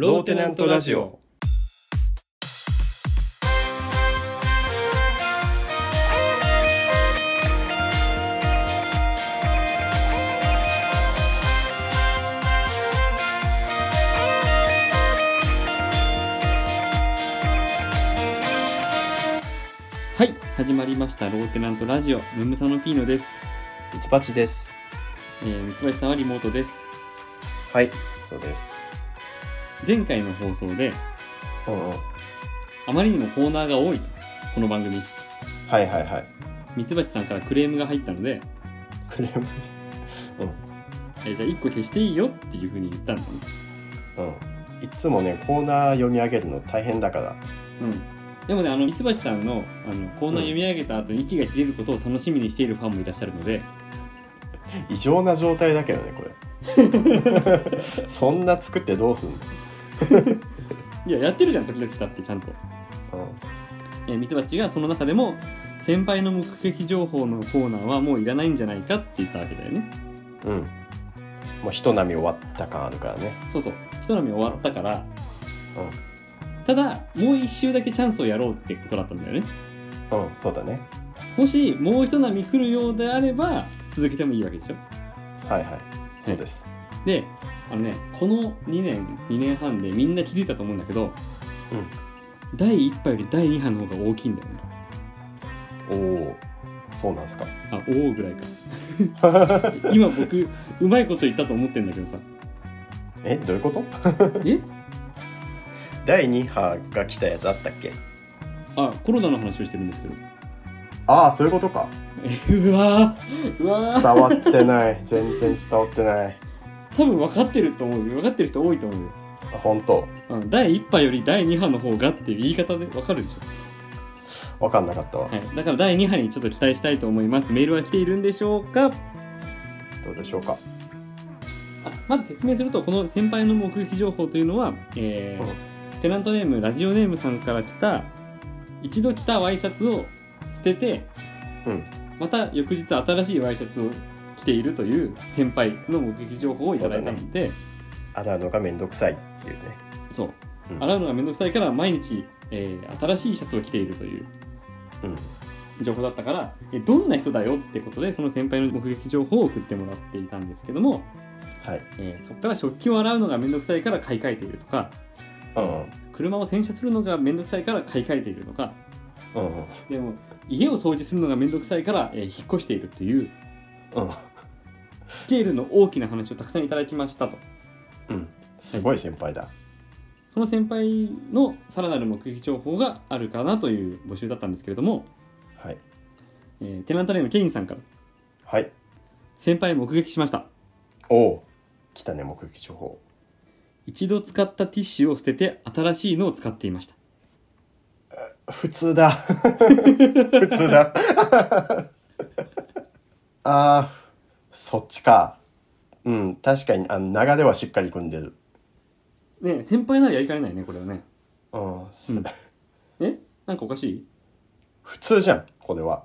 ローテナントラジオ。はい始まりましたローテナントラジオムムサノピーノです、ミツバチです。えー、三橋さんはリモートですはい、そうです。前回の放送でうんうん。あまりにもコーナーが多いとこの番組はいはいはい。ミツバチさんからクレームが入ったので、クレーム？えーじゃあ1個消していいよっていうふうに言ったんだねうん。いつもね、コーナー読み上げるの大変だから。うんでもねあのミツバチさんのあのコーナー読み上げた後に息が切れることを楽しみにしているファンもいらっしゃるので 異常な状態だけどね、これ。そんな作ってどうすんの？いややってるじゃん時々だってちゃんと、うえーミツバチがその中でも先輩の目撃情報のコーナーはもういらないんじゃないかって言ったわけだよねん。うん。もう人並み終わった感あるからね。そうそう一波終わったからうただもう一周だけチャンスをやろうってことだったんだよねん。うん、そうだね。もしもう一波来るようであれば続けてもいいわけでしょはいはい。そうです。であのねこの2年2年半でみんな気づいたと思うんだけどうん。第1波より第2波の方が大きいんだよねおお。そうなんすか。あおおぐらいか 今僕うまいこと言ったと思ってんだけどさえ、どういうこと？え？第2波が来たやつあったっけ？あコロナの話をしてるんですけどああ、そういうことか。え うわーうわー伝わってない。全然伝わってない。多分分かってると思うよ。分かってる人多いと思うよ。あ本当。うん。第1波より第2波の方がっていう言い方で分かるでしょ。わかんなかったわ。はい、だから第2波にちょっと期待したいと思います。メールは来ているんでしょうか？どうでしょうか？あまず説明すると、この先輩の目撃情報というのは、えーテナントネーム、ラジオネームさんから来た、一度着たワイシャツを捨てて、うん。また翌日新しいワイシャツを着ているという先輩の目撃情報をいただいたので、洗うのがめんどくさいっていうね。そう,、うん洗うのがめんどくさいから毎日、えー新しいシャツを着ているといううん。情報だったから、えどんな人だよってことで、その先輩の目撃情報を送ってもらっていたんですけども、はい。えーそこから食器を洗うのがめんどくさいから買い替えているとかうんうん。車を洗車するのがめんどくさいから買い替えているとかうんうん。でも家を掃除するのがめんどくさいから、えー引っ越しているといううん。スケールの大きな話をたくさんいただきましたとうん。すごい先輩だ。その先輩のさらなる目撃情報があるかなという募集だったんですけれども、はい。えーテナントネームケインさんからはい。先輩目撃しましたおお。来たね、目撃情報。一度使ったティッシュを捨てて新しいのを使っていました普通だ。普通だ。ああ、そっちか。うん、確かに、あの、流れはしっかり組んでる。ねえ先輩ならやりかねないねこれはね。うん。うん。え？なんかおかしい？普通じゃん、これは。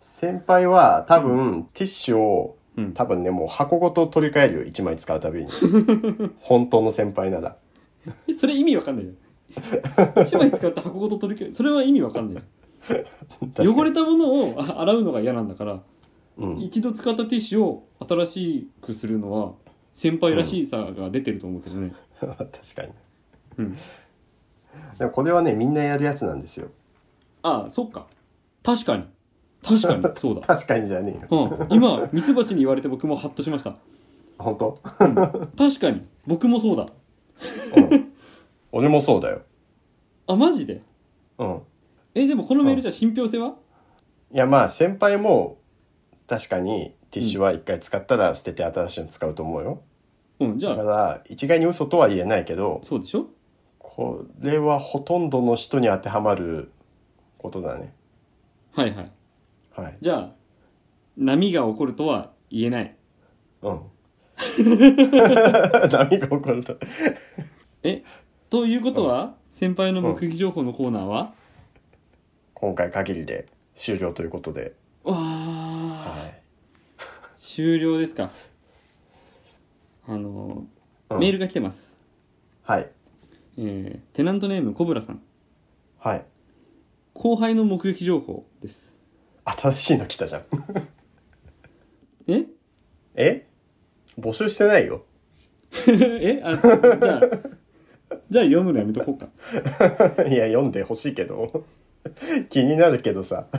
先輩は多分、ティッシュをうん。多分ねもう箱ごと取り替えるよ1枚使うたびに。本当の先輩なら。えそれ意味わかんないじゃん。1枚使った箱ごと取り替えそれは意味わかんない確かに汚れたものをあ洗うのが嫌なんだから、うん、一度使ったティッシュを新しくするのは先輩らしさが出てると思うけどね。確かに。うん、でもこれはねみんなやるやつなんですよ。ああそっか。確かに。確かに。そうだ、確かにじゃねえよ。うん、今ミツバチに言われて僕もハッとしました。本当、確かに。僕もそうだ。うん、俺もそうだよ。あマジで？うんえでもこのメールじゃ信憑性は？いやまあ先輩も確かにティッシュは一回使ったら捨てて新しいの使うと思うよ。うんじゃあ。だから一概に嘘とは言えないけどそうでしょ？これはほとんどの人に当てはまることだね。はいはい。はい。じゃあ波が起こるとは言えない。うん。波が起こると。えということは、先輩の目撃情報のコーナーは、今回限りで終了ということで、わあ、はい、終了ですか。あのうん。メールが来てます、はい。えーテナントネームコブラさん。はい。後輩の目撃情報です。新しいの来たじゃん。え？え？募集してないよ。え？あじゃあじゃあ読むのやめとこうか。いや読んでほしいけど 気になるけどさ。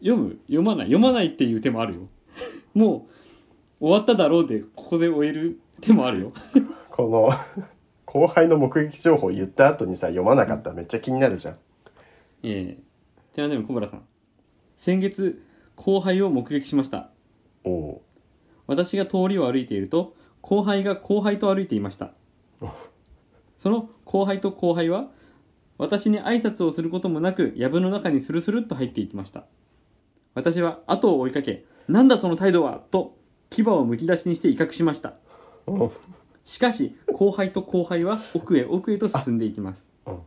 読む？読まない？読まないっていう手もあるよ。もう終わっただろうでここで終える手もあるよ。この後輩の目撃情報言った後にさ読まなかった。らめっちゃ気になるじゃん。えー、テナントネーム小村さん先月後輩を目撃しました。おお私が通りを歩いていると後輩が後輩と歩いていました。その後輩と後輩は私に挨拶をすることもなく藪の中にスルスルっと入っていきました。私は後を追いかけ「なんだその態度は!」と牙をむき出しにして威嚇しました。うんしかし後輩と後輩は奥へ奥へと進んでいきます。うん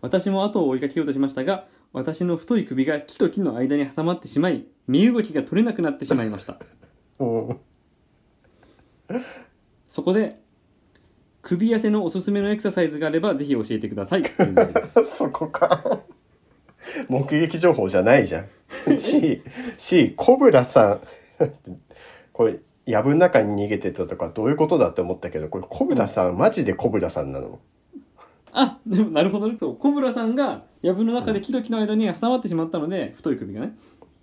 私も後を追いかけようとしましたが私の太い首が木と木の間に挟まってしまい身動きが取れなくなってしまいました。う。んそこで首痩せのおすすめのエクササイズがあればぜひ教えてください。というメールですそこか。目撃情報じゃないじゃん。C, C コブラさん。これ藪の中に逃げてたとかどういうことだって思ったけどこれコブラさんマジでコブラさんなの？あでもなるほどね。そう。コブラさんが藪の中で木と木の間に挟まってしまったので太い首がね。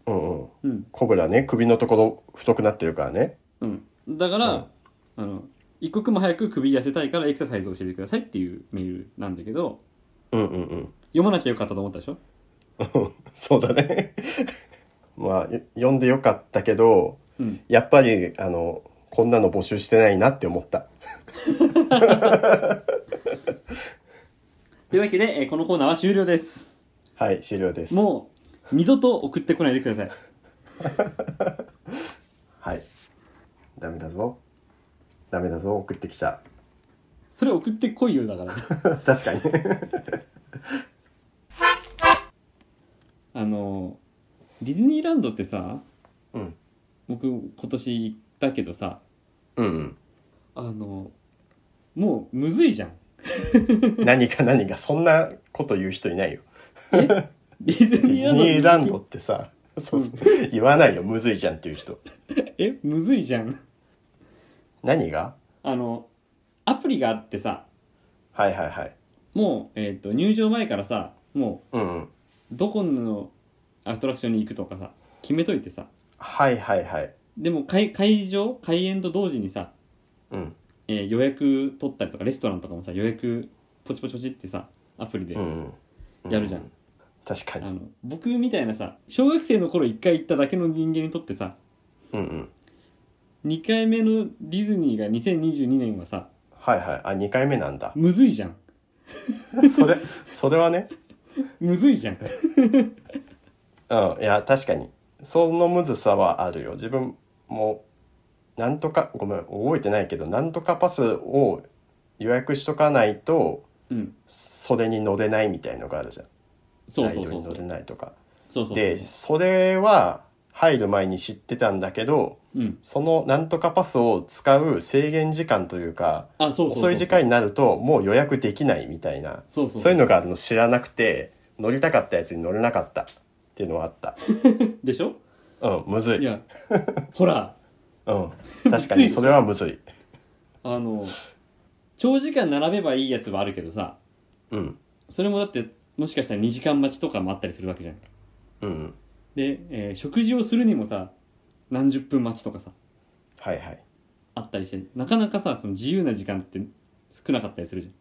うんうん。うん。コブラね首のところ太くなってるからね。うん。だから、うん。あの一刻も早く首痩せたいからエクササイズを教えてくださいっていうメールなんだけどうんうんうん。読まなきゃよかったと思ったでしょ？そうだね。まあよ読んでよかったけどうん。やっぱりあのこんなの募集してないなって思った。というわけで、えーこのコーナーは終了です。はい終了です。もう二度と送ってこないでください。はい。ダメだぞダメだぞ送ってきちゃそれ送ってこいよだから 確かに。あのディズニーランドってさうん。僕今年行ったけどさうんうん。あのもうむずいじゃん。何か何かそんなこと言う人いないよ。え？ディズディズニーランドってさそうそう言わないよ。むずいじゃんっていう人。え？むずいじゃん何が？あのアプリがあってさ。はいはいはい。もう、えー、と入場前からさもうんうん。うどこのアトラクションに行くとかさ決めといてさ。はいはいはい。でも会会場開園と同時にさ、うん。えー予約取ったりとかレストランとかもさ予約ポチポチポチってさアプリで、うんうん。やるじゃん。確かに。あの僕みたいなさ小学生の頃1回行っただけの人間にとってさうんうん2回目のディズニーが2022年はさはいはい。あ2回目なんだ。むずいじゃん。それそれはね。むずいじゃん。うん。いや確かに。そのむずさはあるよ。自分もなんとかごめん覚えてないけどなんとかパスを予約しとかないとうん。それに乗れないみたいのがあるじゃん。そうライドに乗れそうそうそうないとかそうそう。でそれは入る前に知ってたんだけどうん。そのなんとかパスを使う制限時間というか遅い時間になるともう予約できないみたいな。そうそう。そういうのがあるの知らなくて乗りたかったやつに乗れなかったっていうのはあった。でしょ？うんむずい。いやほら。うん。確かにそれはむずい。あの長時間並べばいいやつはあるけどさ。うん。それもだってもしかしたら2時間待ちとかもあったりするわけじゃん。うんで、えー食事をするにもさ何十分待ちとかさはいはい。あったりしてなかなかさその自由な時間って少なかったりするじ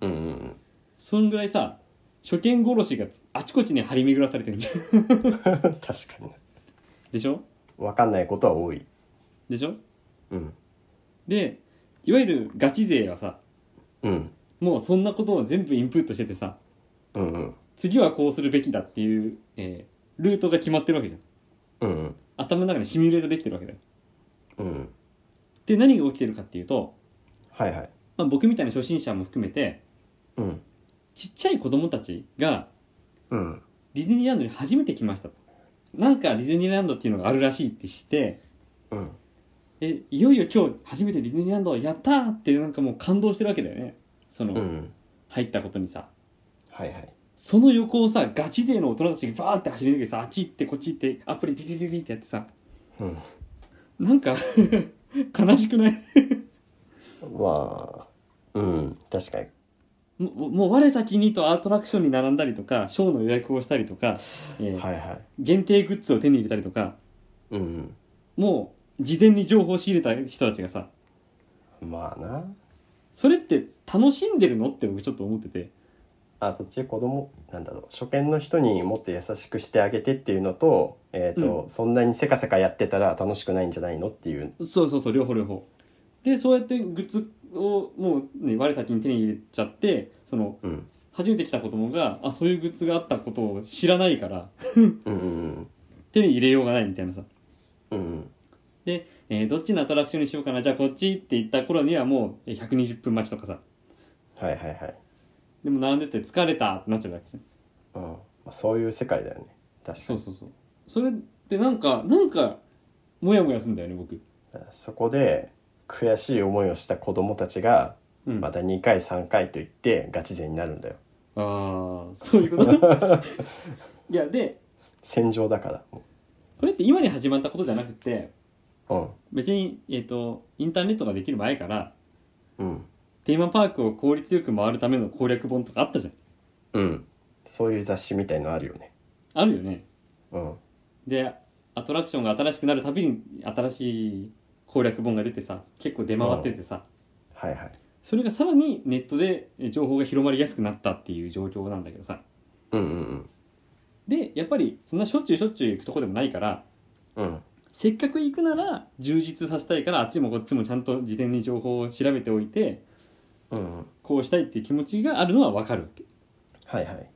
ゃん。うんうんうん。そんぐらいさ初見殺しがあちこちに張り巡らされてるじゃん。確かに。でしょ？分かんないことは多い。でしょ？うん。でいわゆるガチ勢はさうん。もうそんなことを全部インプットしててさうんうん。次はこうするべきだっていう、えールートが決まってるわけじゃん。うんうん。頭の中にシミュレートできてるわけだよ。うんで何が起きてるかっていうと、はいはい。まあ、僕みたいな初心者も含めてうん。ちっちゃい子供たちがうん。ディズニーランドに初めて来ましたと。なんかディズニーランドっていうのがあるらしいって知ってうん。えいよいよ今日初めてディズニーランドやったーってなんかもう感動してるわけだよね。その、うん。入ったことにさ。はいはいその横をさガチ勢の大人たちがバーって走り抜けてさあっち行ってこっち行ってアプリピピピピってやってさ。うん。なんか 悲しくない？まあうん確かに。もうもう我先にとアトラクションに並んだりとかショーの予約をしたりとか、えーはいはい。限定グッズを手に入れたりとかうん。もう事前に情報を仕入れた人たちがさ。まあな。それって楽しんでるの？って僕ちょっと思っててあそっち子供なんだろう初見の人にもっと優しくしてあげてっていうのと,、えーとそんなにせかせかやってたら楽しくないんじゃないのっていう。そうそうそう両方両方。でそうやってグッズをもうね我先に手に入れちゃってそのうん。初めて来た子供があそういうグッズがあったことを知らないからうんうん手に入れようがないみたいなさ。うんうん。で、えーどっちのアトラクションにしようかなじゃあこっちって言った頃にはもうえー120分待ちとかさ。はいはいはい、でも並んでて疲れたってなっちゃうわけじゃん。うん。まあ、そういう世界だよね。確かに。そうそうそう。それってなんかなんかモヤモヤするんだよね僕。そこで悔しい思いをした子供たちがうん。また2回3回と言ってガチ勢になるんだよ。ああそういうこと？いやで戦場だからもこれって今に始まったことじゃなくてううん。別に、えー、とインターネットができる前からうんテーマパークを効率よく回るための攻略本とかあったじゃん。うん。そういう雑誌みたいのあるよね。あるよね。うん。でアトラクションが新しくなるたびに新しい攻略本が出てさ結構出回っててさ、はいはい。それがさらにネットでえ情報が広まりやすくなったっていう状況なんだけどさ。うんうんでやっぱりそんなしょっちゅうしょっちゅう行くとこでもないからうんうん。せっかく行くなら充実させたいからあっちもこっちもちゃんと事前に情報を調べておいてうんうん。こうしたいっていう気持ちがあるのは分かるわけ。はいはい。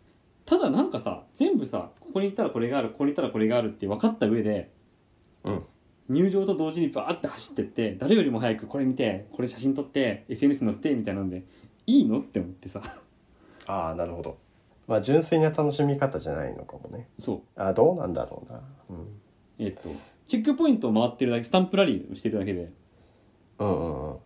ただなんかさ全部さここに行ったらこれがあるここに行ったらこれがあるって分かった上でうん。入場と同時にバーって走ってって誰よりも早くこれ見てこれ写真撮って SNS 載せてみたいなんでいいのって思ってさ。ああなるほど。まあ純粋な楽しみ方じゃないのかもね。そう。あどうなんだろうな。うん。えっとチェックポイントを回ってるだけスタンプラリーをしてるだけで。うんうんうん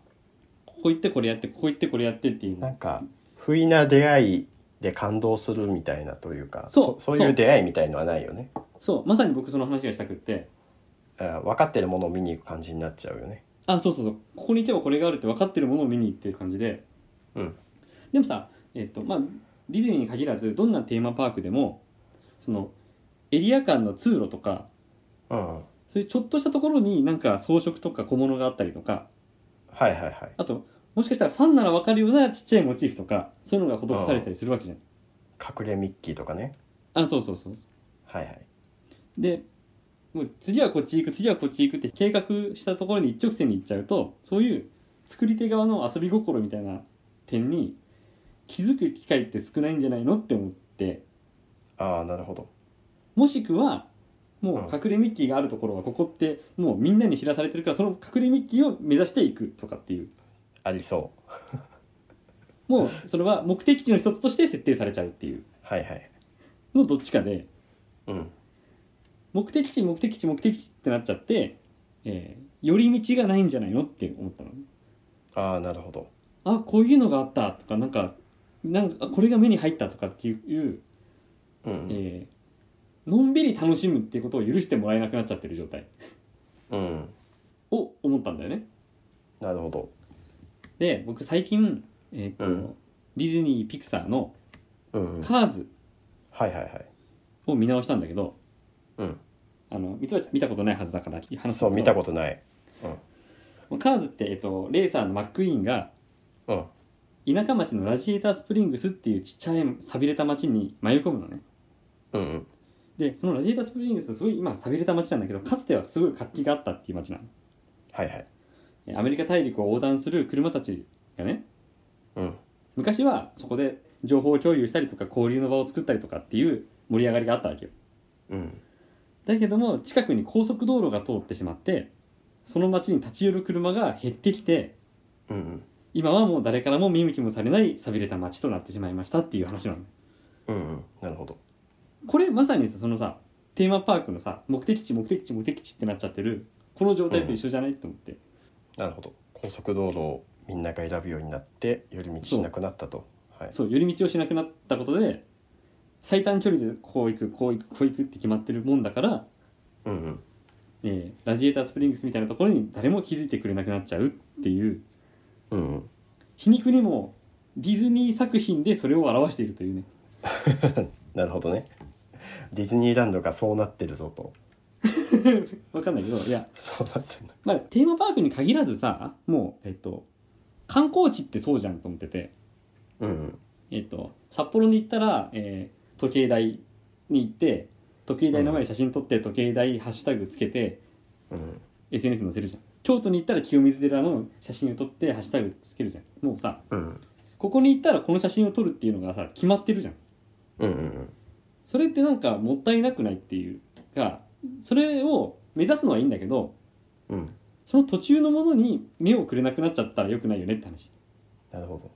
ここ行ってこれやってここ行ってこれやってっていう。なんか不意な出会いで感動するみたいなというかそうそういう出会いみたいのはないよね。そう。まさに僕その話がしたくって。あ分かってるものを見に行く感じになっちゃうよね。あそうそうそう。ここに行けばこれがあるって分かってるものを見に行ってる感じで。うん。でもさえっとまあディズニーに限らずどんなテーマパークでもそのエリア間の通路とかうん。そういうちょっとしたところになんか装飾とか小物があったりとか。はいはいはい。あともしかしたらファンなら分かるようなちっちゃいモチーフとかそういうのが施されたりするわけじゃん。隠れミッキーとかね。あそうそうそうはいはいでもう次はこっち行く次はこっち行くって計画したところに一直線に行っちゃうとそういう作り手側の遊び心みたいな点に気づく機会って少ないんじゃないのって思って。ああなるほど。もしくはもうん。う隠れミッキーがあるところはここってもうみんなに知らされてるからその隠れミッキーを目指していくとかっていうありそう。もうそれは目的地の一つとして設定されちゃうっていう。はいはい。のどっちかでうん。目的地目的地目的地ってなっちゃって、えー寄り道がないんじゃないのって思ったの。ああなるほど。あこういうのがあったとかなんかなんかあこれが目に入ったとかっていう、うんえーのんびり楽しむっていうことを許してもらえなくなっちゃってる状態。うん。を思ったんだよね。なるほどで僕最近、えーとうん。ディズニー・ピクサーのうんうん「カーズはいはいはい」を見直したんだけどうん。あの三つは見たことないはずだから話すそう見たこことない。とカーズって、えー、とレーサーのマック・イーンがうん。田舎町のラジエータースプリングスっていうちっちゃい寂れた町に迷い込むのね。うんうん。でそのラジエータースプリングスすごい今寂れた町なんだけどかつてはすごい活気があったっていう町なの。はいはい。えアメリカ大陸を横断する車たちがねうん。昔はそこで情報共有したりとか交流の場を作ったりとかっていう盛り上がりがあったわけよ。うん。だけども近くに高速道路が通ってしまってその町に立ち寄る車が減ってきてうんうん。今はもう誰からも見向きもされない寂れた町となってしまいましたっていう話なのうんうん。なるほど。これまさにさそのさテーマパークのさ目的地目的地目的地ってなっちゃってるこの状態と一緒じゃない？と思ってなるほど。高速道路をみんなが選ぶようになって寄り道しなくなったと。はい。そう寄り道をしなくなったことで最短距離でこう行くこう行くこう行くって決まってるもんだから、うんうん。えーラジエータースプリングスみたいなところに誰も気づいてくれなくなっちゃうっていう。うんうん。皮肉にもディズニー作品でそれを表しているというね。なるほどね。ディズニーランドがそうなってるぞと わかんないけどいや。そうなってんだまあテーマパークに限らずさもうえっと観光地ってそうじゃんと思ってて。うんうん。えっと札幌に行ったら、えー時計台に行って時計台の前に写真撮って時計台ハッシュタグつけてうん。SNS 載せるじゃん。京都に行ったら清水寺の写真を撮ってハッシュタグつけるじゃん。もうさうん。ここに行ったらこの写真を撮るっていうのがさ決まってるじゃんうんうん。それってなんかもったいなくないっていうかそれを目指すのはいいんだけどうん。うんその途中のものに目をくれなくなっちゃったらよくないよねって話。なるほど。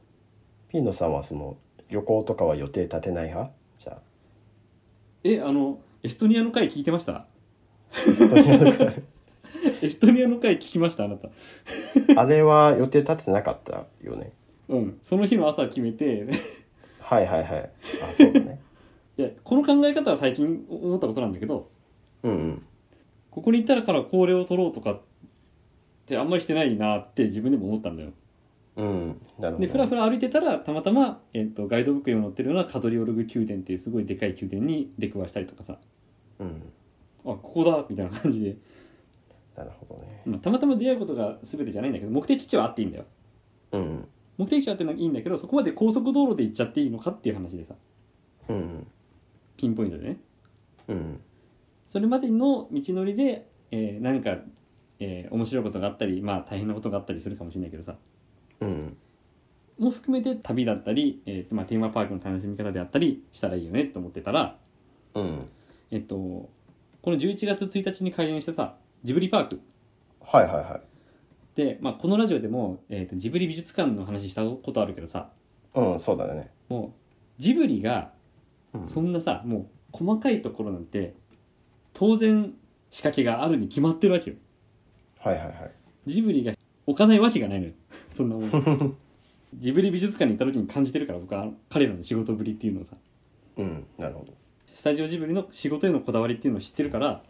ピーノさんはその旅行とかは予定立てない派？じゃえあのエストニアの回聞いてました？あエストニアの回。エストニアの回聞きましたあなた。あれは予定立ててなかったよね。うん。その日の朝決めて。はいはいはい。あそうだね。いやこの考え方は最近思ったことなんだけどうんうん。ここに行ったらからこれを取ろうとかってあんまりしてないなって自分でも思ったんだよ。うん。なるほど。でふらふら歩いてたらたまたま、えっとガイドブックにも載ってるようなカドリオルグ宮殿っていうすごいでかい宮殿に出くわしたりとかさ。うん。あここだみたいな感じで、なるほどね。まあ、たまたま出会うことが全てじゃないんだけど目的地はあっていいんだよ。うん目的地はあっていいんだけどそこまで高速道路で行っちゃっていいのかっていう話でさ。うんピンポイントでね。うんそれまでの道のりで、えー何か、えー面白いことがあったりまあ大変なことがあったりするかもしれないけどさ。うん。も含めて旅だったり、えーまあ、テーマパークの楽しみ方であったりしたらいいよねと思ってたら、うん。えっと、この11月1日に開園したさジブリパーク。はいはいはい。で、まあ、このラジオでも、えーとジブリ美術館の話したことあるけどさ。うんそうだね。もうジブリがうん。そんなさもう細かいところなんて当然仕掛けがあるに決まってるわけよ。はいはいはい。ジブリが置かないわけがないのよ。そんなもん。ジブリ美術館に行った時に感じてるから僕は彼らの仕事ぶりっていうのをさ。うんなるほど。スタジオジブリの仕事へのこだわりっていうのを知ってるから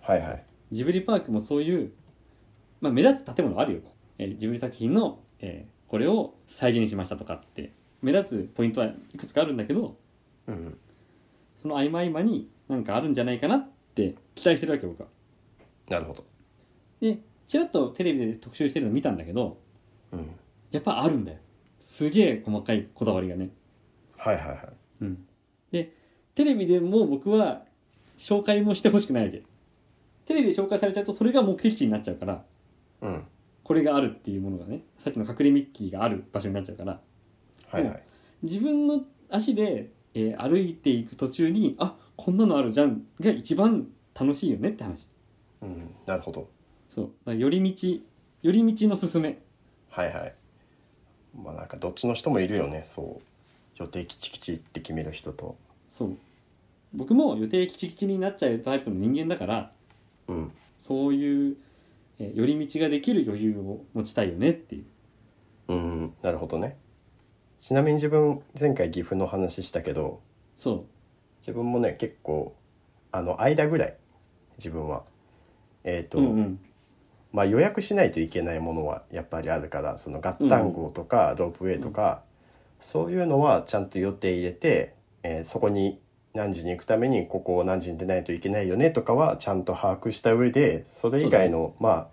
はいはい。ジブリパークもそういう、まあ、目立つ建物あるよ、えージブリ作品の、えーこれを再現しましたとかって。目立つポイントはいくつかあるんだけどうんその合間合間になんかあるんじゃないかなって期待してるわけ僕は。なるほど。でちらっとテレビで特集してるの見たんだけどうん。やっぱあるんだよ。すげえ細かいこだわりがね。はいはいはい。うん。でテレビでも僕は紹介もしてほしくないわけ。テレビで紹介されちゃうとそれが目的地になっちゃうからうん。これがあるっていうものがねさっきの隠れミッキーがある場所になっちゃうから。はいはい自分の足で、えー歩いていく途中にあこんなのあるじゃんが一番楽しいよねって話。うんなるほど。そう。だから寄り道寄り道のすすめ。はいはい。まあなんかどっちの人もいるよね。そう。予定きちきちって決める人と。そう。僕も予定きちきちになっちゃうタイプの人間だからうん。そういう、えー寄り道ができる余裕を持ちたいよねっていう。うんなるほどね。ちなみに自分前回岐阜の話したけどそ自分もね結構あの間ぐらい自分は。えっ、と、ううんうん。まあ予約しないといけないものはやっぱりあるからその合体号とかロープウェイとか、そういうのはちゃんと予定入れて、えーそこに何時に行くためにここを何時に出ないといけないよねとかはちゃんと把握した上でそれ以外の、まあ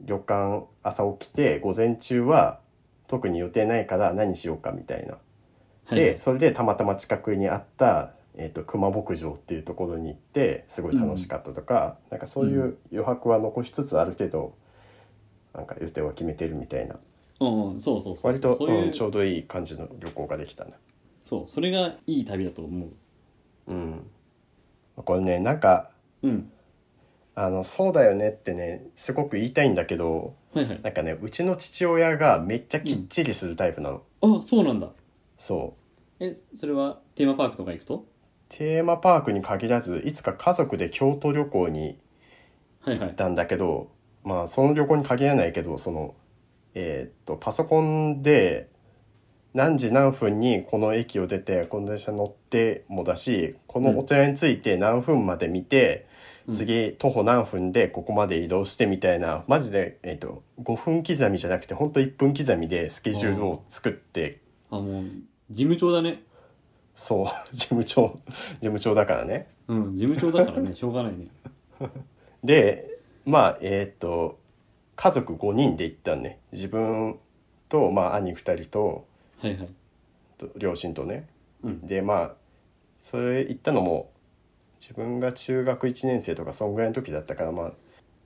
旅館朝起きて午前中は特に予定ないから何しようかみたいな。はい。でそれでたまたま近くにあった、えー、と熊牧場っていうところに行ってすごい楽しかったとか、なんかそういう余白は残しつつある程度なんか予定は決めてるみたいな。うんうんそうそうそう割とそうんちょうどいい感じの旅行ができたな。そうそれがいい旅だと思う。うん、これねなんかうん。あのそうだよねってねすごく言いたいんだけどはいはい。なんかねうちの父親がめっちゃきっちりするタイプなの、あそうなんだ。そう。えそれはテーマパークとか行くと？テーマパークに限らずいつか家族で京都旅行にはいはい。行ったんだけどまあその旅行に限らないけどそのえーっとパソコンで何時何分にこの駅を出てこの電車乗ってもだしこのお寺に着いて何分まで見て、うん。次徒歩何分でここまで移動してみたいなマジで、えーっと5分刻みじゃなくてほんと1分刻みでスケジュールを作ってあもう事務長だねそう。事務長事務長だからね。うん事務長だからね。しょうがないね。でまあえーっと家族5人で行ったんね。自分と、まあ、兄2人とはいはい。と両親とね。うん。でまあそれ行ったのも自分が中学1年生とかそんぐらいの時だったからまあ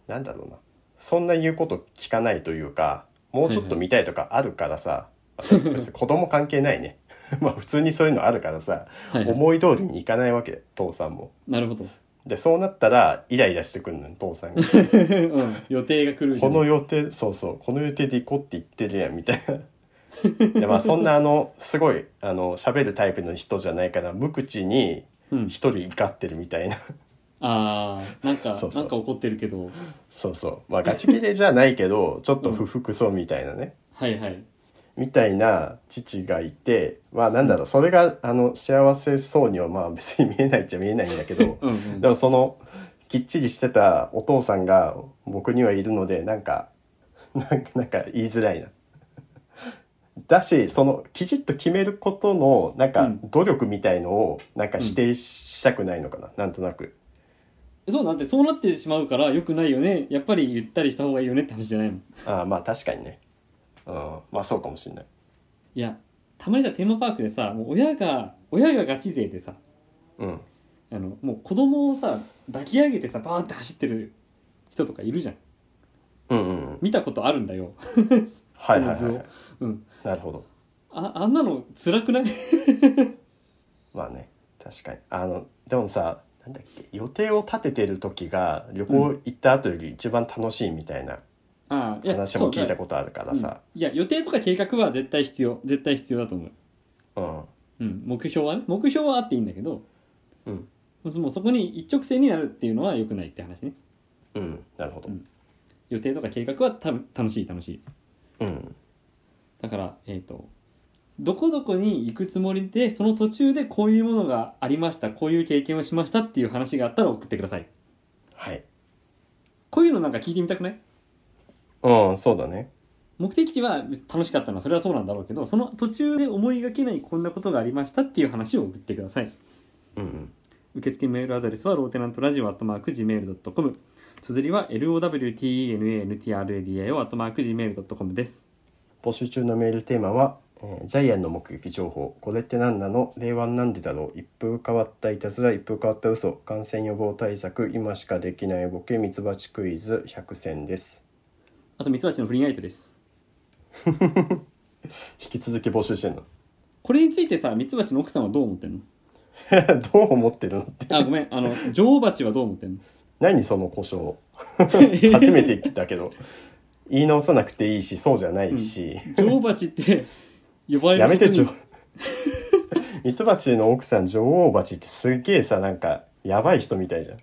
なんだろうな。そんな言うこと聞かないというかもうちょっと見たいとかあるからさ、まあそれ別に子供関係ないね まあ普通にそういうのあるからさ、はいはい。思い通りにいかないわけ父さんも。なるほど。でそうなったらイライラしてくるのよ父さんが。うん。予定が来るじゃん。この予定そうそう。この予定で行こうって言ってるやんみたいな。でまあそんなあのすごいあの喋るタイプの人じゃないから無口にうん。一人怒ってるみたいな。あー。なんかそうそう。なんか怒ってるけど。そうそう。まあガチ切れじゃないけどちょっと不服そうみたいなね、はいはいみたいな父がいてまあなんだろうそれがあの幸せそうにはまあ 別に見えないっちゃ見えないんだけどうんうんでもそのきっちりしてたお父さんが僕にはいるのでなんかなんかなんか言いづらいな。だしそのきちっと決めることのなんかうん努力みたいのをなんか否定したくないのかな、なんとなく。そうなんてそうなってしまうからよくないよねやっぱり言ったりした方がいいよねって話じゃないの？ああまあ確かにね。うんまあそうかもしれない。いやたまにさテーマパークでさもう親が親がガチ勢でさうん。あのもう子供をさ抱き上げてさバーンって走ってる人とかいるじゃんうんうんうん。見たことあるんだよはいはいはい、その図をはい。うんなるほど。ああんなの辛くない？まあね確かにあのでもさなんだっけ予定を立ててる時が旅行行った後より一番楽しいみたいなああいや話も聞いたとことあるからさ。いや予定とか計画は絶対必要絶対必要だと思う、うん。うん、目標はね。目標はあっていいんだけどうん。もうそこに一直線になるっていうのは良くないって話ね。うん。なるほど。うん。予定とか計画は多分楽しい楽しい。うん。だからえっ、とどこどこに行くつもりでその途中でこういうものがありましたこういう経験をしましたっていう話があったら送ってください。はい。こういうのなんか聞いてみたくない？うんそうだね。目的地は楽しかったのはそれはそうなんだろうけどその途中で思いがけないこんなことがありましたっていう話を送ってください。うんうん。受付メールアドレスはローテナントラジオアットマーク Gmail.com 綴りは LOWTENANTRADIO アットマーク Gmail.com です。募集中のメールテーマは、えージャイアンの目撃情報。これって何なの？令和なんでだろう？一風変わったいたずら一風変わった嘘。感染予防対策今しかできないボケミツバチクイズ100選ですあとミツバチの不倫相手です。引き続き募集してんの？これについてさミツバチの奥さんはどう思ってんの？どう思ってるのって。あごめん。あの女王バチはどう思ってんの？何その故障 初めて聞いたけど。言い直さなくていいしそうじゃないし、女王バチって呼ばれるやめてちょミツバチの奥さん女王バチってすっげえさなんかやばい人みたいじゃん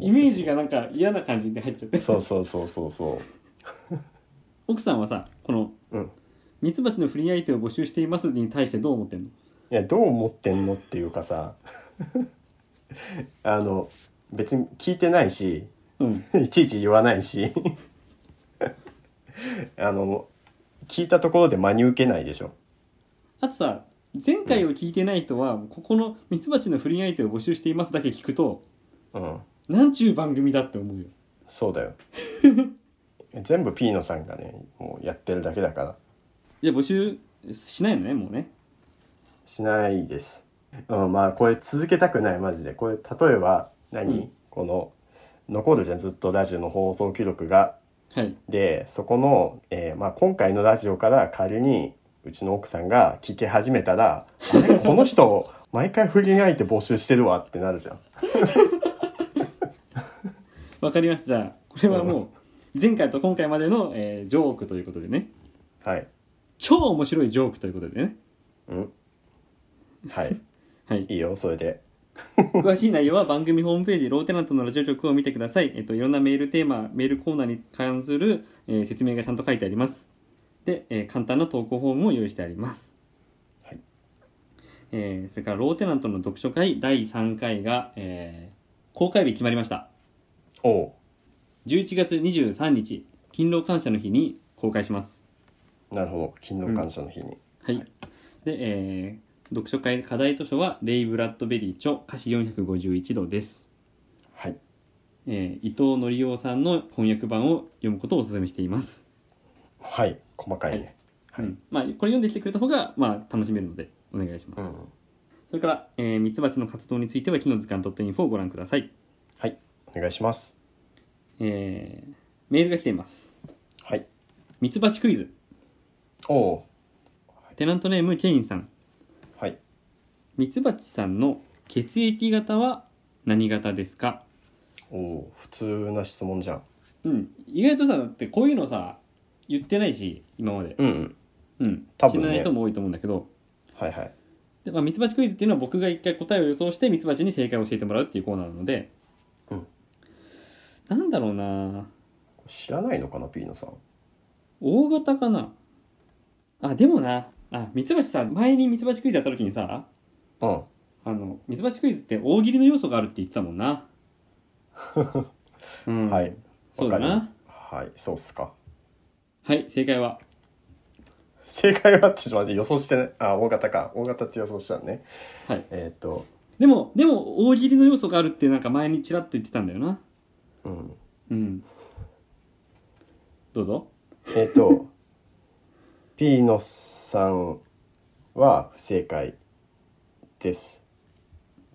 イメージがなんか嫌な感じで入っちゃって。そうそうそうそうそ 奥さんはさこのううん。ミツバチの不倫相手を募集していますに対してどう思ってんの？いやどう思ってんのっていうかさ。あの別に聞いてないしうん。いちいち言わないし。あの聞いたところで真に受けないでしょ。あとさ前回を聞いてない人はここのミツバチの不倫相手を募集していますだけ聞くとうんなんちゅう番組だって思うよそうだよ 全部ピーノさんがねもうやってるだけだからじゃあ募集しないのねもうねしないです。うん、まあこれ続けたくないマジで。これ例えば何、うんこの残るじゃんずっとラジオの放送記録が。はいでそこの、えーまあ、今回のラジオから仮にうちの奥さんが聞き始めたら「あれ？この人毎回不倫相手募集してるわ」ってなるじゃん。わかりましたじゃあこれはもう前回と今回までの、えージョークということでねはい。超面白いジョークということでねうん？はい。はいいいよそれで。詳しい内容は番組ホームページローテナントのラジオ局を見てください。えっと、いろんなメールテーマ、メールコーナーに関する、えー説明がちゃんと書いてあります。で、えー簡単な投稿フォームも用意してあります。はい。えーそれからローテナントの読書会第3回が、えー公開日決まりました。おう11月23日、勤労感謝の日に公開します。なるほど勤労感謝の日に、はい。で、えー読書会課題図書はレイ・ブラッドベリー著歌詞451度です。はいえー伊藤則夫さんの翻訳版を読むことをお勧めしています。はい細かいねうんまあ、これ読んできてくれた方が、まあ、楽しめるのでお願いします。うんそれから、えー、ミツバチの活動については、木の図鑑 .info をご覧ください。はいお願いしますえーメールが来ています。はいミツバチクイズ。おうテナントネーム、ケインさん。はいミツバチさんの血液型は何型ですか？おう普通な質問じゃんうん。意外とさ、だってこういうのさ、言ってないし、今まで。うんうんうん。多分ね知らない人も多いと思うんだけど、はいはいで、まあ、ミツバチクイズっていうのは僕が一回答えを予想してミツバチに正解を教えてもらうっていうコーナーなので、うんなんだろうな。知らないのかなピーノさん。大型かな。あ、でもな、あ、ミツバチさ、前にミツバチクイズやった時にさ、うん。あの、ミツバチクイズって大喜利の要素があるって言ってたもんな。うん。はい。そうだな。はい。そうっすか。はい、正解は。正解はちょっと待って予想してね。あ大型か。大型って予想したのね。はい。えっ、と。でも、でも、大喜利の要素があるってなんか前にちらっと言ってたんだよな。うん。うん。どうぞ。えっ、とピーノさんは不正解です。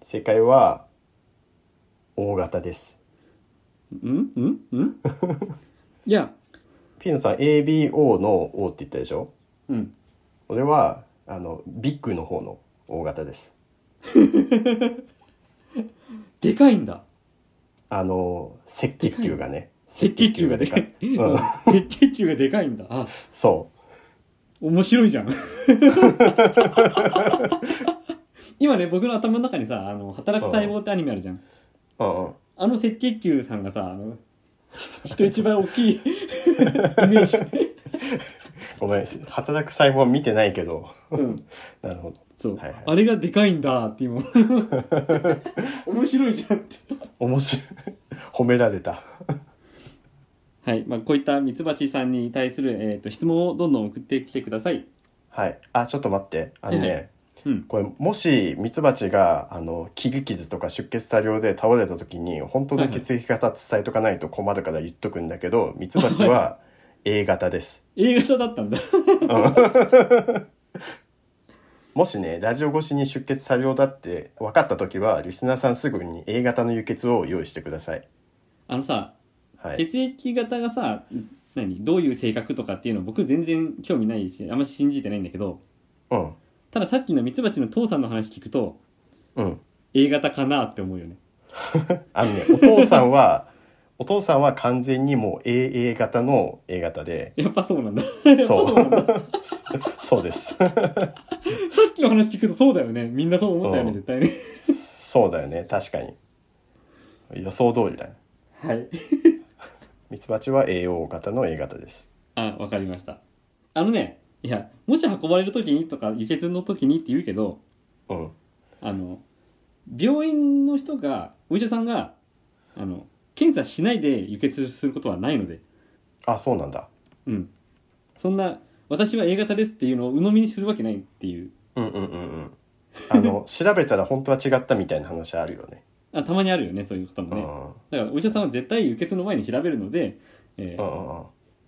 正解は大型です。ん？ん？ん？いや、ピーノさん ABO の O って言ったでしょ？うん。俺はあのビッグの方の大型です。でかいんだ。あの赤血球がね赤血球がでかい。うん 赤血球がでかいんだ。あ、そ面白いじゃん。今ね、僕の頭の中にさ、あの、働く細胞ってアニメあるじゃん。ううんうんあの赤血球さんがさ、あの、人一番大きい イメージ。ごめん働く細胞は見てないけどうん。なるほどそう、はいはいあれがでかいんだって今。面白いじゃんって。面白い褒められたはい。まあ、こういったミツバチさんに対する、えー、と質問をどんどん送ってきてください。はいあちょっと待ってあのね、はいはうん。これもしミツバチがあの切り傷とか出血多量で倒れた時に本当の血液型伝えとかないと困るから言っとくんだけど、ミツバチは A 型です A 型だったんだ。もしねラジオ越しに出血多量だって分かった時はリスナーさんすぐに A 型の輸血を用意してください。あのさ、はい。血液型がさ、何どういう性格とかっていうの僕全然興味ないし、あんま信じてないんだけど、うん。たださっきのミツバチの父さんの話聞くと、うん。A 型かなって思うよね。あのねお父さんはお父さんは完全にもう AA 型の A 型でやっぱそうなんだ。そ。う そうです さっきの話聞くとそうだよね。みんなそう思ったよね、うん絶対ね。そうだよね確かに予想通りだねはい。ミツバチは AO 型の A 型ですあ、わかりました。あのね、いや、もし運ばれる時にとか、輸血の時にって言うけど、うんあの、病院の人が、お医者さんが、あの、検査しないで輸血することはないので、あそうなんだうん。そんな、私は A 型ですっていうのを鵜呑みにするわけないっていう。うんうんうんうんあの 調べたら本当は違ったみたいな話あるよねあたまにあるよね、そういうこともね。うんだから、お医者さんは絶対輸血の前に調べるので、えーうんうんうん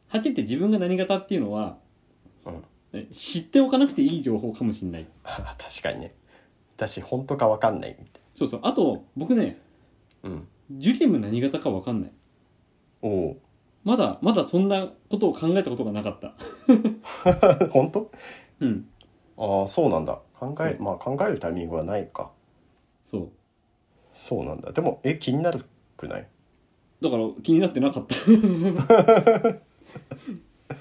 はっきり言って自分が何型っていうのは、うんえ知っておかなくていい情報かもしれない。あ 確かにね私本当か分かんないそうそう。あと、僕ね、うんジュリム何型か分かんない。おおまだ、まだそんなことを考えたことがなかった。本当？うん。ああそうなんだ考えまあ考えるタイミングはないかそう。そうなんだでもえ気になるくない？だから気になってなかった。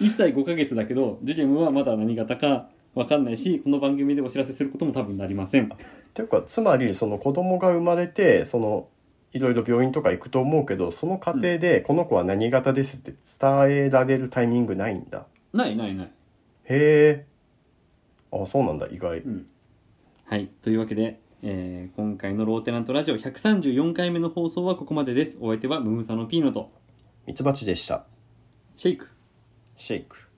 1歳5ヶ月だけど、ジュリムはまだ何型かわかんないしこの番組でお知らせすることも多分なりませんっていうかつまりその子供が生まれてそのいろいろ病院とか行くと思うけどその過程でこの子は何型ですって伝えられるタイミングないんだ。ないないない。へえ。あそうなんだ意外。うん。はいというわけで、えー今回のローテナントラジオ134回目の放送はここまでです。お相手はムムサノピーノと。ミツバチでした。シェイク。シェイク